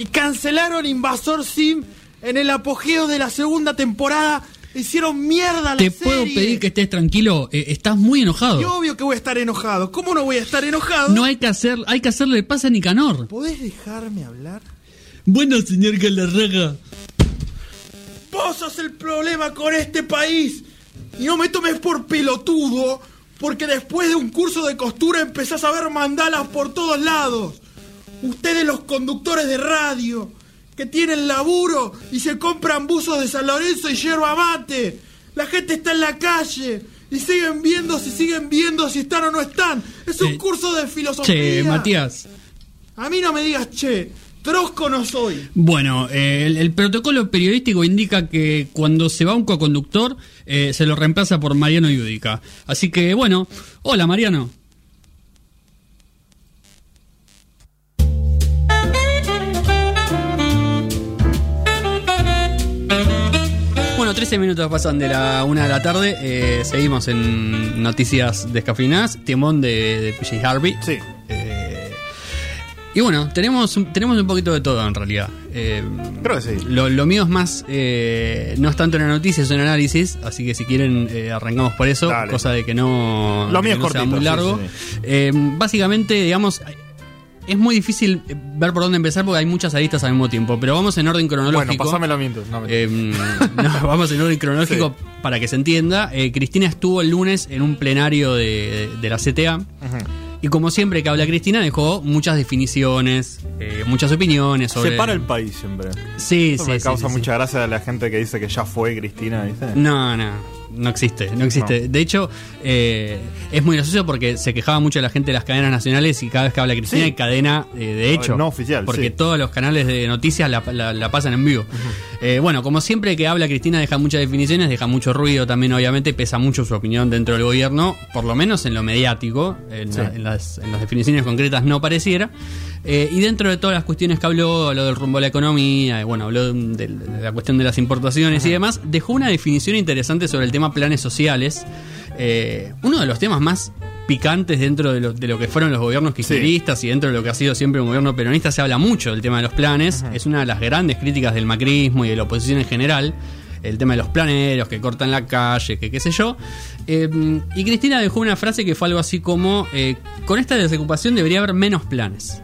y cancelaron Invasor Sim en el apogeo de la segunda temporada. Hicieron mierda la Te puedo pedir que estés tranquilo, eh, estás muy enojado. Y obvio que voy a estar enojado. ¿Cómo no voy a estar enojado? No hay que hacer, hay que hacerle pasa a Nicanor. ¿Podés dejarme hablar? Bueno, señor Galarraga. Vos sos el problema con este país. Y no me tomes por pelotudo, porque después de un curso de costura empezás a ver mandalas por todos lados. Ustedes los conductores de radio, que tienen laburo y se compran buzos de San Lorenzo y yerba mate. La gente está en la calle y siguen viendo si siguen viendo si están o no están. Es un Eh, curso de filosofía. Che, Matías. A mí no me digas che, trosco no soy. Bueno, eh, el, el protocolo periodístico indica que cuando se va un coconductor, eh, se lo reemplaza por Mariano Yudica. Así que, bueno, hola Mariano. 13 minutos pasan de la una de la tarde. eh, seguimos en noticias descafeinadas. Timón de, de PJ Harvey. Sí. Eh, y bueno, tenemos, un- tenemos un poquito de todo en realidad. Eh, Creo que sí. Lo, lo mío es más, no es tanto una noticia, es un análisis, así que si quieren arrancamos por eso, Dale. cosa de que no, Lo mío que es no sea muy largo. sí, básicamente, digamos, es muy difícil ver por dónde empezar porque hay muchas aristas al mismo tiempo, pero vamos en orden cronológico. Bueno, pasámelo mientras. No. Eh, no, vamos en orden cronológico para que se entienda. Eh, Cristina estuvo el lunes en un plenario de, de la CTA. Y como siempre que habla Cristina, dejó muchas definiciones, eh, muchas opiniones sobre. Separa el país siempre. Sí, Eso sí. me sí, causa sí, mucha gracia a la gente que dice que ya fue Cristina, ¿viste? No, no. No existe, no existe. De hecho, eh, es muy gracioso porque se quejaba mucho la gente de las cadenas nacionales y cada vez que habla Cristina Sí. hay cadena eh, de hecho. No oficial, Porque sí. todos los canales de noticias la, la- la pasan en vivo. Eh, bueno, como siempre que habla Cristina deja muchas definiciones, deja mucho ruido también, obviamente, pesa mucho su opinión dentro del gobierno, por lo menos en lo mediático, en, la- en las, en las definiciones concretas no pareciera. Eh, y dentro de todas las cuestiones que habló, habló del rumbo a la economía, bueno, habló de, de la cuestión de las importaciones y demás, dejó una definición interesante sobre el tema planes sociales. Eh, uno de los temas más picantes dentro de lo, de lo que fueron los gobiernos kirchneristas y dentro de lo que ha sido siempre un gobierno peronista se habla mucho del tema de los planes. Es una de las grandes críticas del macrismo y de la oposición en general. El tema de los planeros que cortan la calle, que qué sé yo. Eh, y Cristina dejó una frase que fue algo así como, eh, con esta desocupación debería haber menos planes.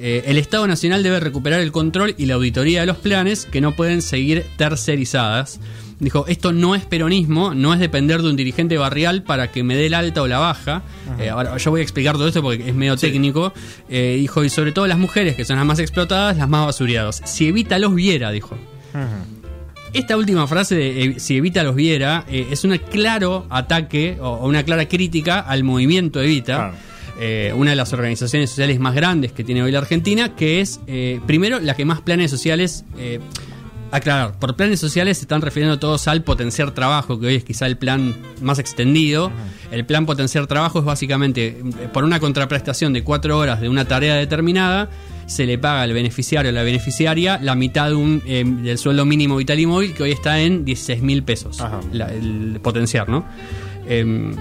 Eh, el Estado Nacional debe recuperar el control y la auditoría de los planes que no pueden seguir tercerizadas. Dijo, esto no es peronismo, no es depender de un dirigente barrial para que me dé la alta o la baja. Eh, ahora yo voy a explicar todo esto porque es medio técnico. Eh, dijo, y sobre todo las mujeres, que son las más explotadas, las más basuriadas. Si Evita los viera, dijo. Esta última frase de si Evita los viera es un claro ataque o, o una clara crítica al movimiento Evita, Claro. Eh, una de las organizaciones sociales más grandes que tiene hoy la Argentina, que es eh, primero la que más planes sociales... eh, Aclarar, por planes sociales se están refiriendo todos al potenciar trabajo, que hoy es quizá el plan más extendido. El plan potenciar trabajo es básicamente por una contraprestación de cuatro horas de una tarea determinada, se le paga al beneficiario o la beneficiaria la mitad de un, eh, del sueldo mínimo vital y móvil, que hoy está en 16 mil pesos. La- el potenciar, ¿no? Em,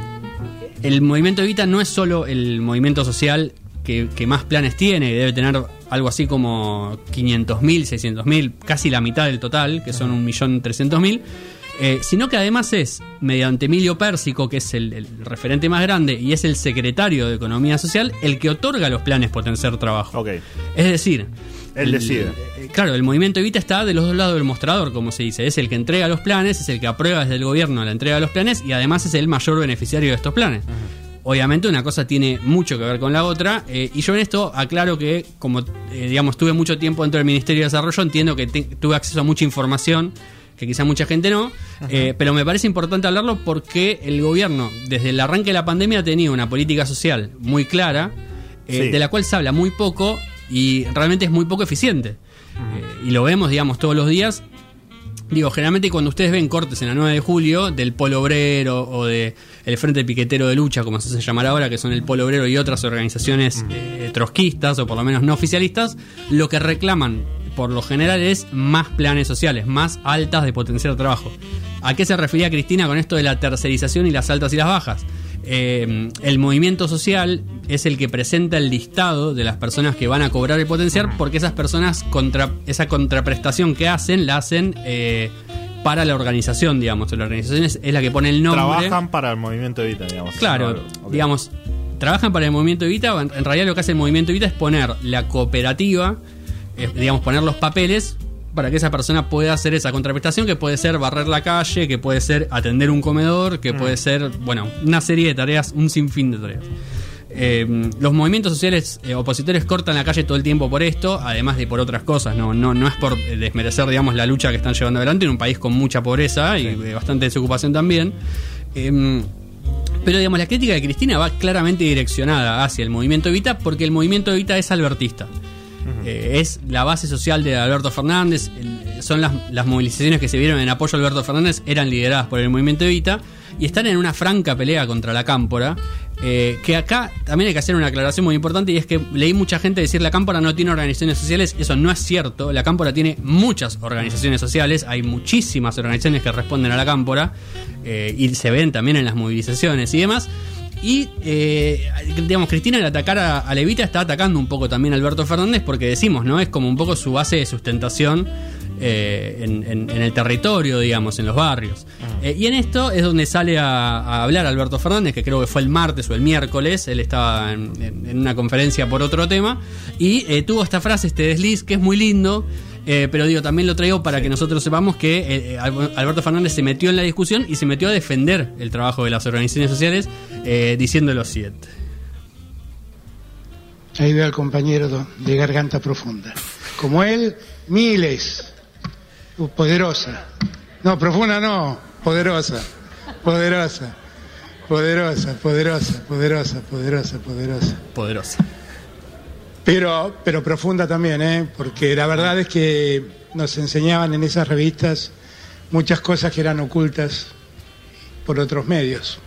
el movimiento Evita no es solo el movimiento social que, que más planes tiene, debe tener algo así como 500.000, 600.000, casi la mitad del total, que son 1.300.000, eh, sino que además es, mediante Emilio Pérsico, que es el, el referente más grande y es el secretario de Economía Social, el que otorga los planes Potenciar Trabajo. Ok. Es decir, Él el- decide. eh, Claro, el movimiento Evita está de los dos lados del mostrador, como se dice. Es el que entrega los planes, es el que aprueba desde el gobierno la entrega de los planes y además es el mayor beneficiario de estos planes. Obviamente una cosa tiene mucho que ver con la otra eh, y yo en esto aclaro que como eh, digamos tuve mucho tiempo dentro del Ministerio de Desarrollo entiendo que te- tuve acceso a mucha información que quizá mucha gente no, eh, pero me parece importante hablarlo porque el gobierno desde el arranque de la pandemia ha tenido una política social muy clara Sí. de la cual se habla muy poco y realmente es muy poco eficiente. Eh, y lo vemos, digamos, todos los días. Digo, generalmente cuando ustedes ven cortes en la 9 de julio del Polo Obrero o de el Frente Piquetero de Lucha, como se hace llamar ahora, que son el Polo Obrero y otras organizaciones eh, trotskistas o por lo menos no oficialistas, lo que reclaman por lo general es más planes sociales, más altas de potenciar trabajo. ¿A qué se refería Cristina con esto de la tercerización y las altas y las bajas? Eh, el movimiento social es el que presenta el listado de las personas que van a cobrar y potenciar, porque esas personas, contra esa contraprestación que hacen, la hacen eh, para la organización, digamos. La organización es, es la que pone el nombre. Trabajan para el movimiento Evita, digamos. Claro, digamos, trabajan para el movimiento Evita, en realidad lo que hace el movimiento Evita es poner la cooperativa, eh, digamos, poner los papeles para que esa persona pueda hacer esa contraprestación, que puede ser barrer la calle, que puede ser atender un comedor, que puede ser, bueno, una serie de tareas, un sinfín de tareas. Eh, los movimientos sociales eh, opositores cortan la calle todo el tiempo por esto, además de por otras cosas. No, no, no es por eh, desmerecer, digamos, la lucha que están llevando adelante en un país con mucha pobreza y bastante desocupación también. Eh, pero digamos, la crítica de Cristina va claramente direccionada hacia el movimiento Evita porque el movimiento Evita es albertista. Eh, es la base social de Alberto Fernández. son las, las movilizaciones que se vieron en apoyo a Alberto Fernández, eran lideradas por el movimiento Evita y están en una franca pelea contra la cámpora. eh, que acá también hay que hacer una aclaración muy importante y es que leí mucha gente decir la cámpora no tiene organizaciones sociales. Eso no es cierto. La cámpora tiene muchas organizaciones sociales. Hay muchísimas organizaciones que responden a la cámpora eh, y se ven también en las movilizaciones y demás. Y, eh, digamos, Cristina al atacar a, a Levita está atacando un poco también a Alberto Fernández porque decimos, ¿no? Es como un poco su base de sustentación eh, en, en- en el territorio, digamos, en los barrios. Eh, y en esto es donde sale a, a hablar Alberto Fernández, que creo que fue el martes o el miércoles, él estaba en, una conferencia por otro tema, y tuvo esta frase, este desliz, que es muy lindo. Eh, pero digo, también lo traigo para que nosotros sepamos que eh, eh, Al- Alberto Fernández se metió en la discusión y se metió a defender el trabajo de las organizaciones sociales eh, diciendo lo siguiente. Ahí veo al compañero de garganta profunda. Como él, miles. Uh, poderosa. No, profunda no, poderosa. Poderosa. Poderosa, poderosa, poderosa, poderosa, poderosa. Poderosa. Pero, pero profunda también, ¿eh? Porque la verdad es que nos enseñaban en esas revistas muchas cosas que eran ocultas por otros medios.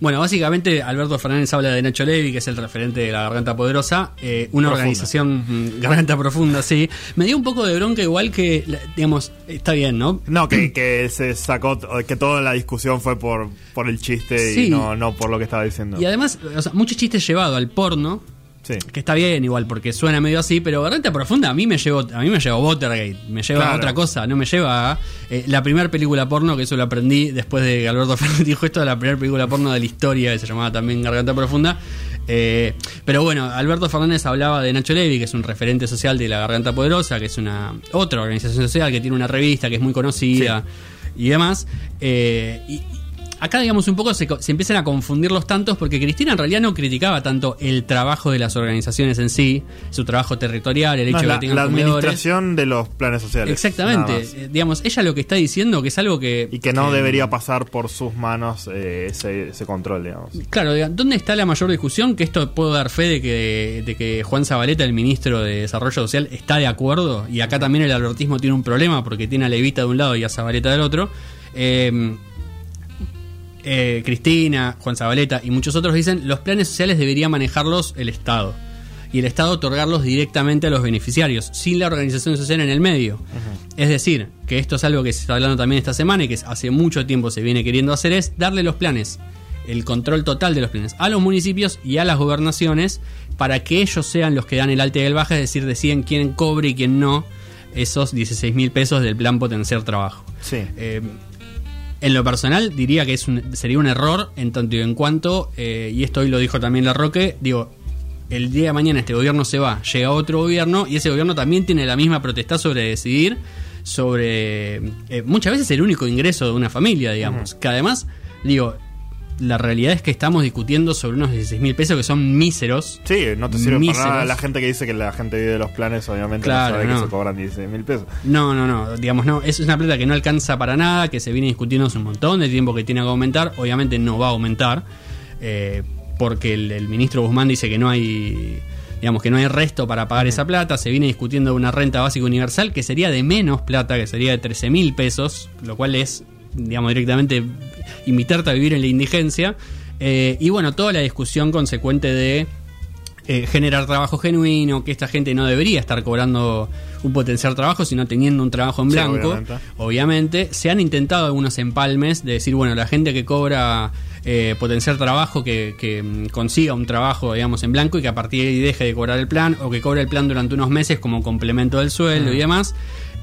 Bueno, básicamente Alberto Fernández habla de Nacho Levi, que es el referente de la Garganta Poderosa, eh, una Profunda. organización mm, Garganta Profunda, sí. Me dio un poco de bronca igual que, digamos, está bien, ¿no? No, que, que se sacó, que toda la discusión fue por, por el chiste Sí. y no, no por lo que estaba diciendo. Y además, o sea, muchos chistes llevados al porno, Sí. que está bien igual porque suena medio así, pero Garganta Profunda a mí me llevó, a mí me llevó Watergate, me lleva a otra cosa, no me lleva a eh, la primera película porno, que eso lo aprendí después de que Alberto Fernández dijo esto, la primera película porno de la historia, que se llamaba también Garganta Profunda. Eh, pero bueno, Alberto Fernández hablaba de Nacho Levi, que es un referente social de la Garganta Poderosa, que es una otra organización social que tiene una revista que es muy conocida y demás. Eh, y, acá, digamos, un poco se, se empiezan a confundir los tantos porque Cristina en realidad no criticaba tanto el trabajo de las organizaciones en sí, su trabajo territorial, el hecho No, de la, que tengan la administración de los planes sociales. Exactamente. Eh, digamos, ella lo que está diciendo que es algo que. Y que no debería pasar por sus manos eh, ese, ese control, digamos. Claro, ¿dónde está la mayor discusión? Que esto puedo dar fe de que, de que Juan Zabaleta, el ministro de Desarrollo Social, está de acuerdo. Y acá también el albertismo tiene un problema porque tiene a Levita de un lado y a Zabaleta del otro. Eh, eh, Cristina, Juan Zabaleta y muchos otros dicen los planes sociales debería manejarlos el Estado. Y el Estado otorgarlos directamente a los beneficiarios, sin la organización social en el medio. Es decir, que esto es algo que se está hablando también esta semana y que hace mucho tiempo se viene queriendo hacer, es darle los planes, el control total de los planes, a los municipios y a las gobernaciones para que ellos sean los que dan el alta y el baja, es decir, deciden quién cobre y quién no esos 16 mil pesos del plan potenciar trabajo. Sí. Eh, en lo personal diría que es un- sería un error en tanto y en cuanto, eh, y esto hoy lo dijo también la Roque, digo, el día de mañana este gobierno se va, llega otro gobierno y ese gobierno también tiene la misma protesta sobre decidir sobre eh, muchas veces el único ingreso de una familia, digamos, que además, digo, la realidad es que estamos discutiendo sobre unos 16 mil pesos que son míseros. Sí, no te sirve Míseros. para nada. La gente que dice que la gente vive de los planes, obviamente Claro, no sabe no. que se cobran 16 mil pesos. No, no, no, digamos, no, es una plata que no alcanza para nada, que se viene discutiendo hace un montón de tiempo que tiene que aumentar, obviamente no va a aumentar, eh, porque el, el ministro Guzmán dice que no hay, digamos, que no hay resto para pagar esa plata, se viene discutiendo una renta básica universal que sería de menos plata, que sería de 13 mil pesos, lo cual es, digamos, directamente invitarte a vivir en la indigencia, eh, y bueno, toda la discusión consecuente de eh, generar trabajo genuino, que esta gente no debería estar cobrando un potenciar trabajo, sino teniendo un trabajo en Sí, blanco. obviamente. obviamente. Se han intentado algunos empalmes de decir, bueno, la gente que cobra eh, potenciar trabajo, que, que, mm, consiga un trabajo, digamos, en blanco y que a partir de ahí deje de cobrar el plan o que cobre el plan durante unos meses como complemento del sueldo y demás.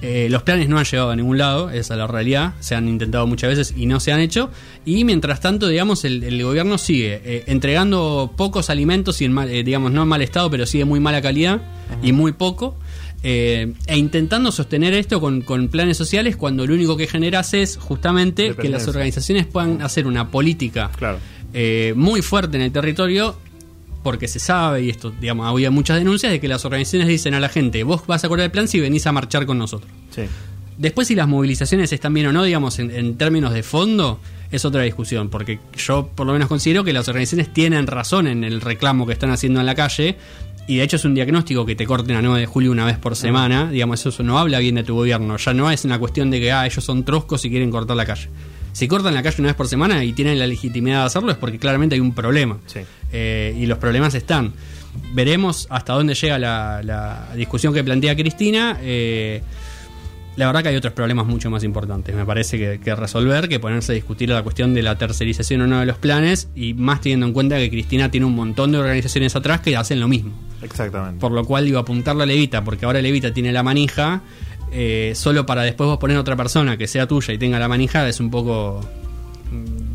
Eh, los planes no han llegado a ningún lado, esa es la realidad. Se han intentado muchas veces y no se han hecho. Y mientras tanto, digamos, el, el gobierno sigue eh, entregando pocos alimentos y en mal, eh, digamos, no en mal estado, pero sí de muy mala calidad y muy poco. eh, e intentando sostener esto con, con planes sociales cuando lo único que generas es justamente que las organizaciones puedan hacer una política Claro. muy fuerte en el territorio porque se sabe, y esto, digamos, había muchas denuncias de que las organizaciones dicen a la gente, vos vas a cobrar el plan si venís a marchar con nosotros. Sí. Después si las movilizaciones están bien o no, digamos, en, en términos de fondo, es otra discusión, porque yo por lo menos considero que las organizaciones tienen razón en el reclamo que están haciendo en la calle, y de hecho es un diagnóstico que te corten a 9 de julio una vez por semana, digamos, eso, eso no habla bien de tu gobierno, ya no es una cuestión de que ah, ellos son troscos y quieren cortar la calle. Si cortan la calle una vez por semana y tienen la legitimidad de hacerlo es porque claramente hay un problema. Sí. Eh, y los problemas están. Veremos hasta dónde llega la, la discusión que plantea Cristina. Eh, la verdad que hay otros problemas mucho más importantes, me parece, que, que resolver, que ponerse a discutir la cuestión de la tercerización o no de los planes, y más teniendo en cuenta que Cristina tiene un montón de organizaciones atrás que hacen lo mismo. Exactamente. Por lo cual digo, apuntarle a Levita, porque ahora Levita tiene la manija, eh, solo para después vos poner a otra persona que sea tuya y tenga la manija, es un poco,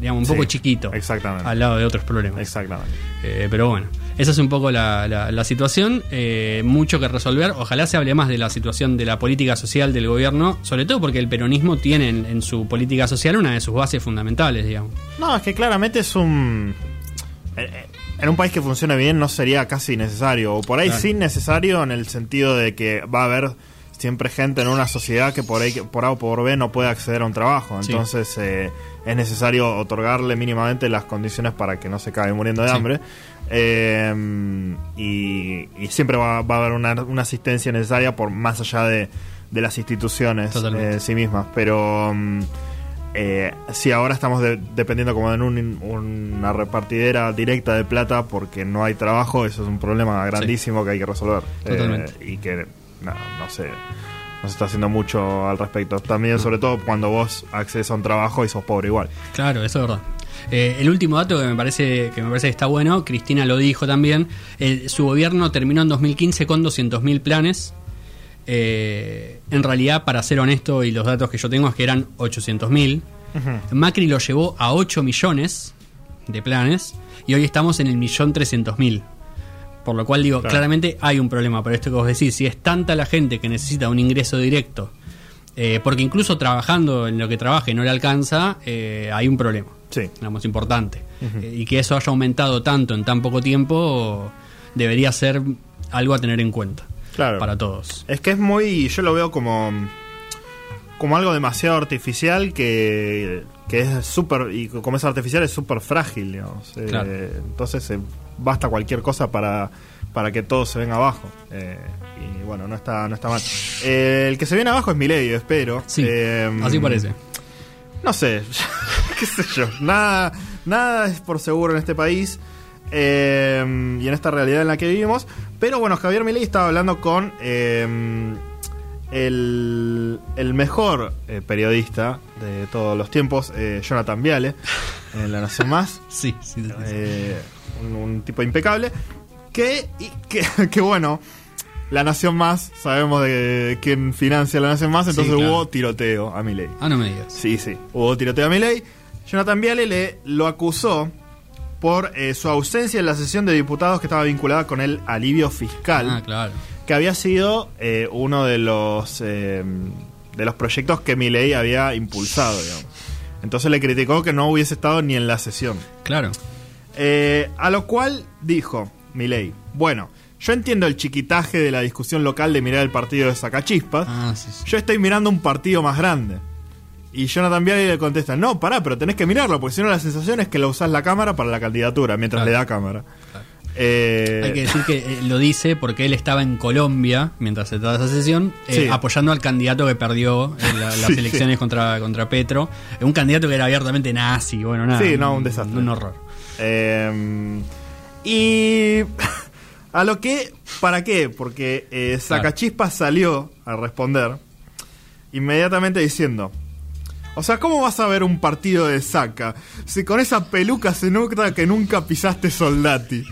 digamos, un Sí, poco chiquito. exactamente. Al lado de otros problemas. Exactamente. Eh, pero bueno, esa es un poco la, la- la situación. eh, mucho que resolver. Ojalá se hable más de la situación de la política social del gobierno, sobre todo porque el peronismo tiene en, en su política social una de sus bases fundamentales, digamos. No, es que claramente es un. En un país que funcione bien no sería casi necesario. O por ahí Claro. sí necesario en el sentido de que va a haber siempre gente en una sociedad que por ahí por A o por B no puede acceder a un trabajo. Sí. Entonces eh, es necesario otorgarle mínimamente las condiciones para que no se acabe muriendo de Sí. hambre. Eh, y, y siempre va, va a haber una, una asistencia necesaria por más allá de, de las instituciones Totalmente. eh, en sí mismas. Pero mm, eh, sí, ahora estamos de- dependiendo como de un- una repartidera directa de plata porque no hay trabajo. Eso es un problema grandísimo que hay que resolver. Totalmente. Eh, y que no, no sé, no se está haciendo mucho al respecto. También, sobre todo cuando vos accedes a un trabajo y sos pobre igual. Claro, eso es verdad. Eh, el último dato que me parece que me parece que está bueno, Cristina lo dijo también, su gobierno terminó en 2015 con 200.000 planes. Eh, en realidad, para ser honesto, y los datos que yo tengo es que eran 800.000. Macri lo llevó a 8 millones de planes y hoy estamos en el millón 300.000. Por lo cual digo, Claro. claramente hay un problema por esto que vos decís. Si es tanta la gente que necesita un ingreso directo, eh, porque incluso trabajando en lo que trabaje no le alcanza, eh, hay un problema Sí. digamos, importante. Eh, y que eso haya aumentado tanto en tan poco tiempo debería ser algo a tener en cuenta Claro. para todos. Es que es muy. Yo lo veo como. Como algo demasiado artificial que, que es súper. Y como es artificial, es súper frágil, digamos. Eh, entonces eh, basta cualquier cosa para, para que todo se venga abajo. Eh, y bueno, no está, no está mal. Eh, el que se viene abajo es Mileio, espero. Sí, así parece. No sé, qué sé yo. Nada, nada es por seguro en este país eh, y en esta realidad en la que vivimos. Pero bueno, Javier Milei estaba hablando con eh, el, el mejor eh, periodista de todos los tiempos, eh, Jonathan Viale, en La Nación Más. Sí, sí, sí, sí. Eh, un, un tipo impecable. Que, y que, que bueno, La Nación Más, sabemos de quién financia La Nación Más, Sí, entonces claro. hubo tiroteo a Milei. Ah, no me digas. Sí, sí. Hubo tiroteo a Milei. Jonathan Viale le lo acusó por eh, su ausencia en la sesión de diputados que estaba vinculada con el alivio fiscal, Ah, claro. Que había sido eh, uno de los eh, de los proyectos que Milei había impulsado, digamos. Entonces le criticó que no hubiese estado ni en la sesión. Claro. Eh, a lo cual dijo Milei, bueno, yo entiendo el chiquitaje de la discusión local de mirar el partido de Sacachispas, Ah, sí, sí. yo estoy mirando un partido más grande. Y Jonathan Viale le contesta, no, pará, pero tenés que mirarlo, porque si no la sensación es que lo usás la cámara para la candidatura, mientras Claro. le da cámara. Eh, Hay que decir que eh, lo dice porque él estaba en Colombia mientras se trataba esa sesión, eh, Sí. apoyando al candidato que perdió en la- las elecciones sí. contra, contra Petro. Un candidato que era abiertamente nazi, bueno, nada. Sí, no, un desastre. Un horror. eh, y A lo que, ¿para qué? Porque eh, Claro. Sacachispas salió a responder inmediatamente diciendo: O sea, ¿cómo vas a ver un partido de Saca si con esa peluca se nota que nunca pisaste Soldati?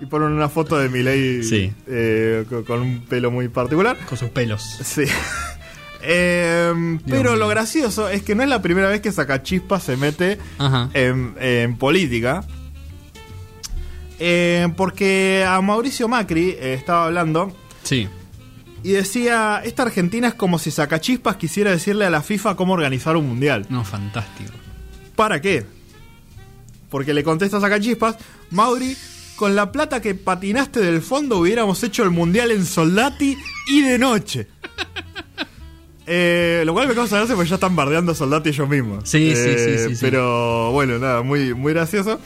Y ponen una foto de Milei Sí. eh, con, con un pelo muy particular. Con sus pelos. Sí. Em, pero mío. lo gracioso es que no es la primera vez que Sacachispas se mete en, en política. Eh, porque a Mauricio Macri eh, estaba hablando Sí. y decía, esta Argentina es como si Sacachispas quisiera decirle a la FIFA cómo organizar un mundial. No, fantástico. ¿Para qué? Porque le contesta a Sacachispas, Mauri, con la plata que patinaste del fondo hubiéramos hecho el mundial en Soldati y de noche. Eh, lo cual me causa gracia porque ya están bardeando a Soldati ellos mismos. Sí, sí, Eh, sí, sí, sí. Pero bueno, nada, muy, muy gracioso.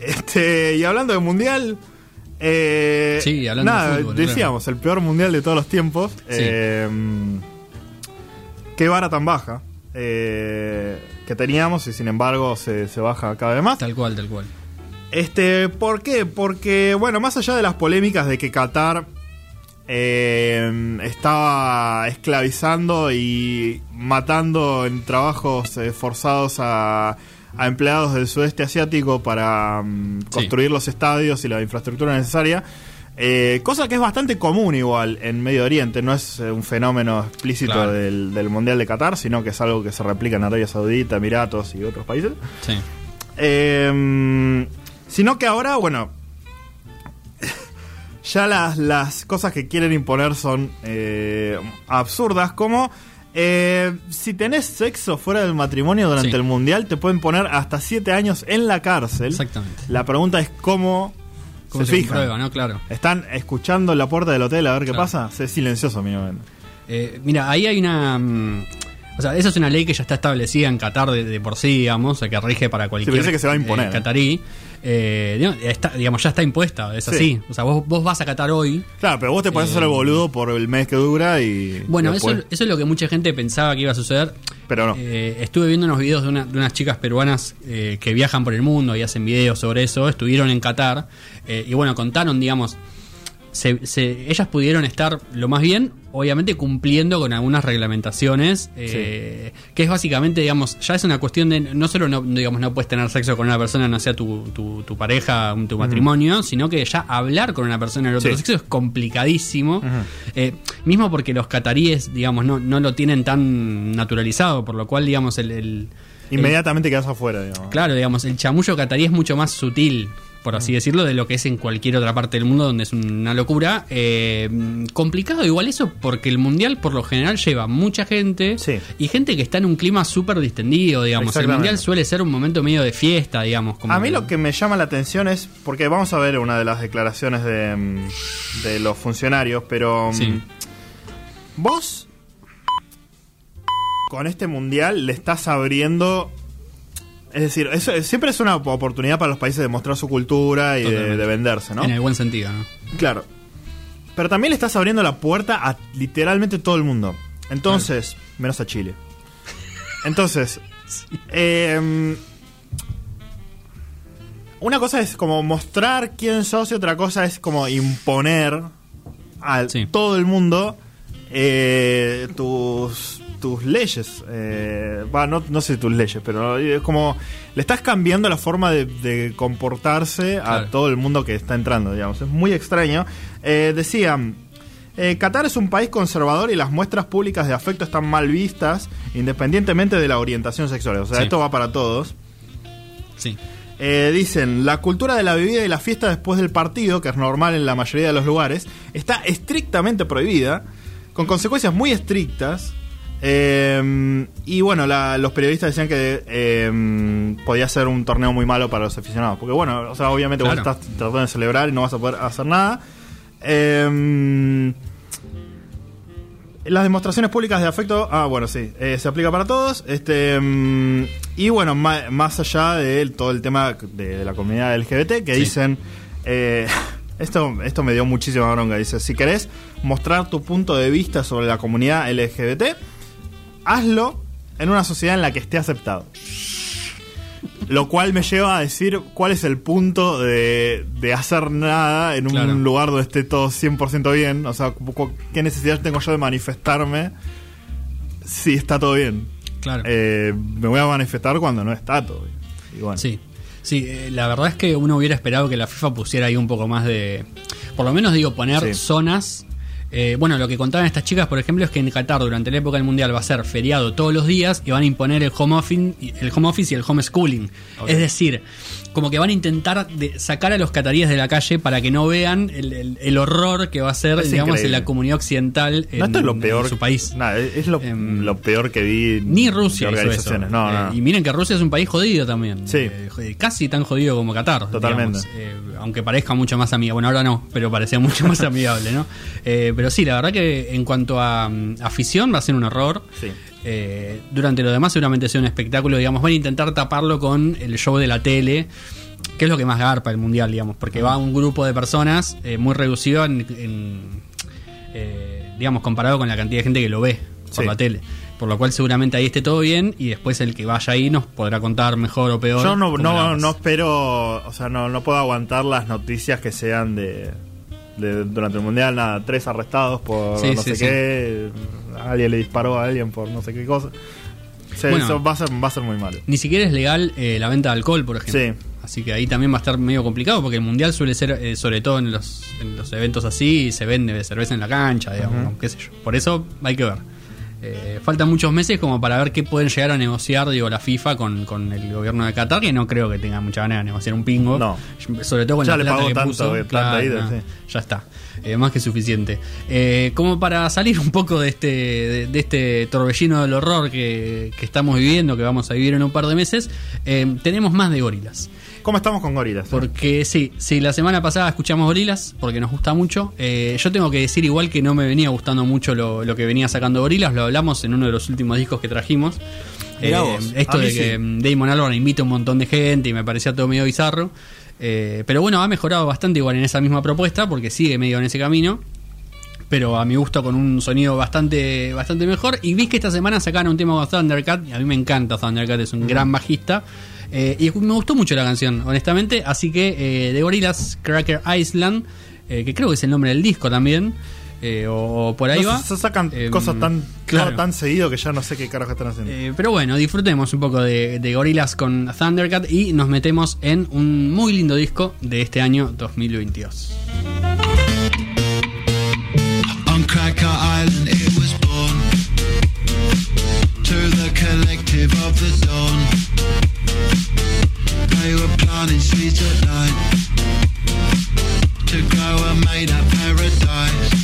Este, y hablando de mundial. eh, Sí, hablando de nada, fútbol, decíamos, el peor mundial de todos los tiempos. Eh, qué vara tan baja eh, que teníamos y sin embargo se, se baja cada vez más. Tal cual, tal cual. Este, ¿por qué? Porque, bueno, más allá de las polémicas de que Qatar eh, estaba esclavizando y matando en trabajos eh, forzados a, a empleados del sudeste asiático para mm, Sí. construir los estadios y la infraestructura necesaria. eh, cosa que es bastante común igual en Medio Oriente, no es eh, un fenómeno explícito Claro. del, del Mundial de Qatar, sino que es algo que se replica en Arabia Saudita, Emiratos y otros países. Sí. Eh, sino que ahora, bueno, ya las, las cosas que quieren imponer son eh, absurdas, como eh, si tenés sexo fuera del matrimonio durante Sí. el mundial, te pueden poner hasta 7 años en la cárcel. Exactamente. La pregunta es cómo, ¿Cómo se, se fijan. comprueba, no? Claro. ¿Están escuchando la puerta del hotel a ver qué Claro. pasa? Sé silencioso, mínimamente. Eh, mira, ahí hay una. mm, o sea, esa es una ley que ya está establecida en Qatar de, de por sí, digamos, o sea, que rige para cualquier parece que se va a imponer. eh, catarí. Eh, digamos, está- digamos, ya está impuesta, es Sí. así. O sea, vos, vos vas a Qatar hoy. Claro, pero vos te podés Eh, hacer el boludo por el mes que dura y. Bueno, después- eso, eso es lo que mucha gente pensaba que iba a suceder. Pero no. Eh, estuve viendo unos videos de, una- de unas chicas peruanas eh, que viajan por el mundo y hacen videos sobre eso. Estuvieron en Qatar eh, y bueno, contaron, digamos, se- se- ellas pudieron estar lo más bien, obviamente cumpliendo con algunas reglamentaciones, eh, que es básicamente, digamos, ya es una cuestión de no solo no, digamos, no puedes tener sexo con una persona, no sea tu, tu, tu pareja, tu matrimonio, sino que ya hablar con una persona del otro Sí. sexo es complicadísimo. Eh, mismo porque los cataríes, digamos, no, no lo tienen tan naturalizado, por lo cual, digamos, el, el- Inmediatamente quedas afuera, digamos. Claro, digamos, el chamullo catarí es mucho más sutil, por así decirlo, de lo que es en cualquier otra parte del mundo donde es una locura. Eh, complicado igual eso porque el mundial por lo general lleva mucha gente Sí. y gente que está en un clima súper distendido, digamos. El mundial suele ser un momento medio de fiesta, digamos. Como A mí lo que me llama la atención es, porque vamos a ver una de las declaraciones de, mm, de los funcionarios, pero mm, Sí. vos con este mundial le estás abriendo... Es decir, eso siempre es una oportunidad para los países de mostrar su cultura y de, venderse, ¿no? En el buen sentido, ¿no? Claro. Pero también le estás abriendo la puerta a literalmente todo el mundo. Entonces, menos a Chile. Entonces, em, una cosa es como mostrar quién sos y otra cosa es como imponer a Sí. todo el mundo eh, tus, tus leyes. Eh, no, no sé tus leyes, pero es como le estás cambiando la forma de, de comportarse a Claro. todo el mundo que está entrando, digamos. Es muy extraño. Eh, decían, eh, Qatar es un país conservador y las muestras públicas de afecto están mal vistas independientemente de la orientación sexual. O sea, Sí. esto va para todos. Sí. Eh, dicen, la cultura de la bebida y la fiesta después del partido, que es normal en la mayoría de los lugares, está estrictamente prohibida, con consecuencias muy estrictas. Eh, y bueno, la- los periodistas decían que eh, podía ser un torneo muy malo para los aficionados. Porque bueno, o sea, obviamente vos Claro. estás tratando de celebrar y no vas a poder hacer nada. Eh, las demostraciones públicas de afecto, ah, bueno, sí, eh, se aplica para todos. Este y bueno, más allá de todo el tema de, de la comunidad LGBT, que Sí. dicen, eh, esto, esto me dio muchísima bronca. Dice, si querés mostrar tu punto de vista sobre la comunidad LGBT, hazlo en una sociedad en la que esté aceptado. Lo cual me lleva a decir cuál es el punto de, de hacer nada en un Claro. lugar donde esté todo 100% bien. O sea, ¿qué necesidad tengo yo de manifestarme si está todo bien? Claro. Eh, me voy a manifestar cuando no está todo bien. Y bueno, Sí, sí, eh, la verdad es que uno hubiera esperado que la FIFA pusiera ahí un poco más de... Por lo menos digo, poner Sí. zonas... eh, bueno, lo que contaban estas chicas, por ejemplo, es que en Qatar durante la época del Mundial va a ser feriado todos los días y van a imponer el home office, el home office y el homeschooling. Es decir, como que van a intentar de sacar a los cataríes de la calle para que no vean el, el- el horror que va a ser, Es digamos, increíble. en la comunidad occidental en, no, esto es lo en peor. su país. Nada, es lo, Em, lo peor que vi. Ni Rusia hizo eso. organizaciones. No, Eh, no, no. Y miren que Rusia es un país jodido también. Sí. Eh, casi tan jodido como Qatar. Totalmente. Eh, aunque parezca mucho más amigable. Bueno, ahora no, pero parecía mucho más amigable, ¿no? Eh, pero sí, la verdad que en cuanto a mm, afición va a ser un error. Sí. Eh, durante lo demás seguramente sea un espectáculo, digamos, van a intentar taparlo con el show de la tele, que es lo que más garpa el mundial, digamos, porque va un grupo de personas eh, muy reducido en, en, eh, digamos, comparado con la cantidad de gente que lo ve por Sí. la tele. Por lo cual seguramente ahí esté todo bien y después el que vaya ahí nos podrá contar mejor o peor. Yo no, no, no espero, o sea, no, no puedo aguantar las noticias que sean de, de- durante el mundial, nada, tres arrestados por Sí, no sí, sé sí. qué, alguien le disparó a alguien por no sé qué cosa. Sí, Bueno. eso va a ser, va a ser muy malo. Ni siquiera es legal eh, la venta de alcohol, por ejemplo. Sí. Así que ahí también va a estar medio complicado porque el mundial suele ser, eh, sobre todo en los, en los eventos así, se vende cerveza en la cancha, digamos, Ujú. qué sé yo. Por eso hay que ver. Eh, faltan muchos meses como para ver qué pueden llegar a negociar, digo, la FIFA con, con el gobierno de Qatar, que no creo que tenga mucha ganas de negociar un pingo. No. Sobre todo con Ya la le plata que tanto, puso. plata Claro, ida, no, sí. Ya está. Eh, más que suficiente. Eh, como para salir un poco de este, de, de este torbellino del horror que, que estamos viviendo, que vamos a vivir en un par de meses, eh, tenemos más de gorilas. ¿Cómo estamos con gorilas? Porque sí, sí, la semana pasada escuchamos Gorilas, porque nos gusta mucho. Eh, yo tengo que decir igual que no me venía gustando mucho lo, lo que venía sacando Gorilas, lo hablamos en uno de los últimos discos que trajimos. Eh, esto de sí. que mm, Damon Albarn invita a un montón de gente y me parecía todo medio bizarro. Eh, pero bueno, ha mejorado bastante igual en esa misma propuesta, porque sigue medio en ese camino. Pero a mi gusto con un sonido bastante, bastante mejor. Y vi que esta semana sacaron un tema con Thundercat. Y a mí me encanta Thundercat, es un gran bajista. Eh, y me gustó mucho la canción, honestamente. Así que eh, de Gorillaz, Cracker Island, eh, que creo que es el nombre del disco también. eh, o, o por ahí No, va. se, sacan Eh, cosas tan, claro. tan seguido que ya no sé qué carajo están haciendo. Eh, pero bueno, disfrutemos un poco de, de Gorillaz con Thundercat y nos metemos en un muy lindo disco de este año 2022. On Cracker Island it was born To the collective of the dawn They were planting seeds at night To grow a made up paradise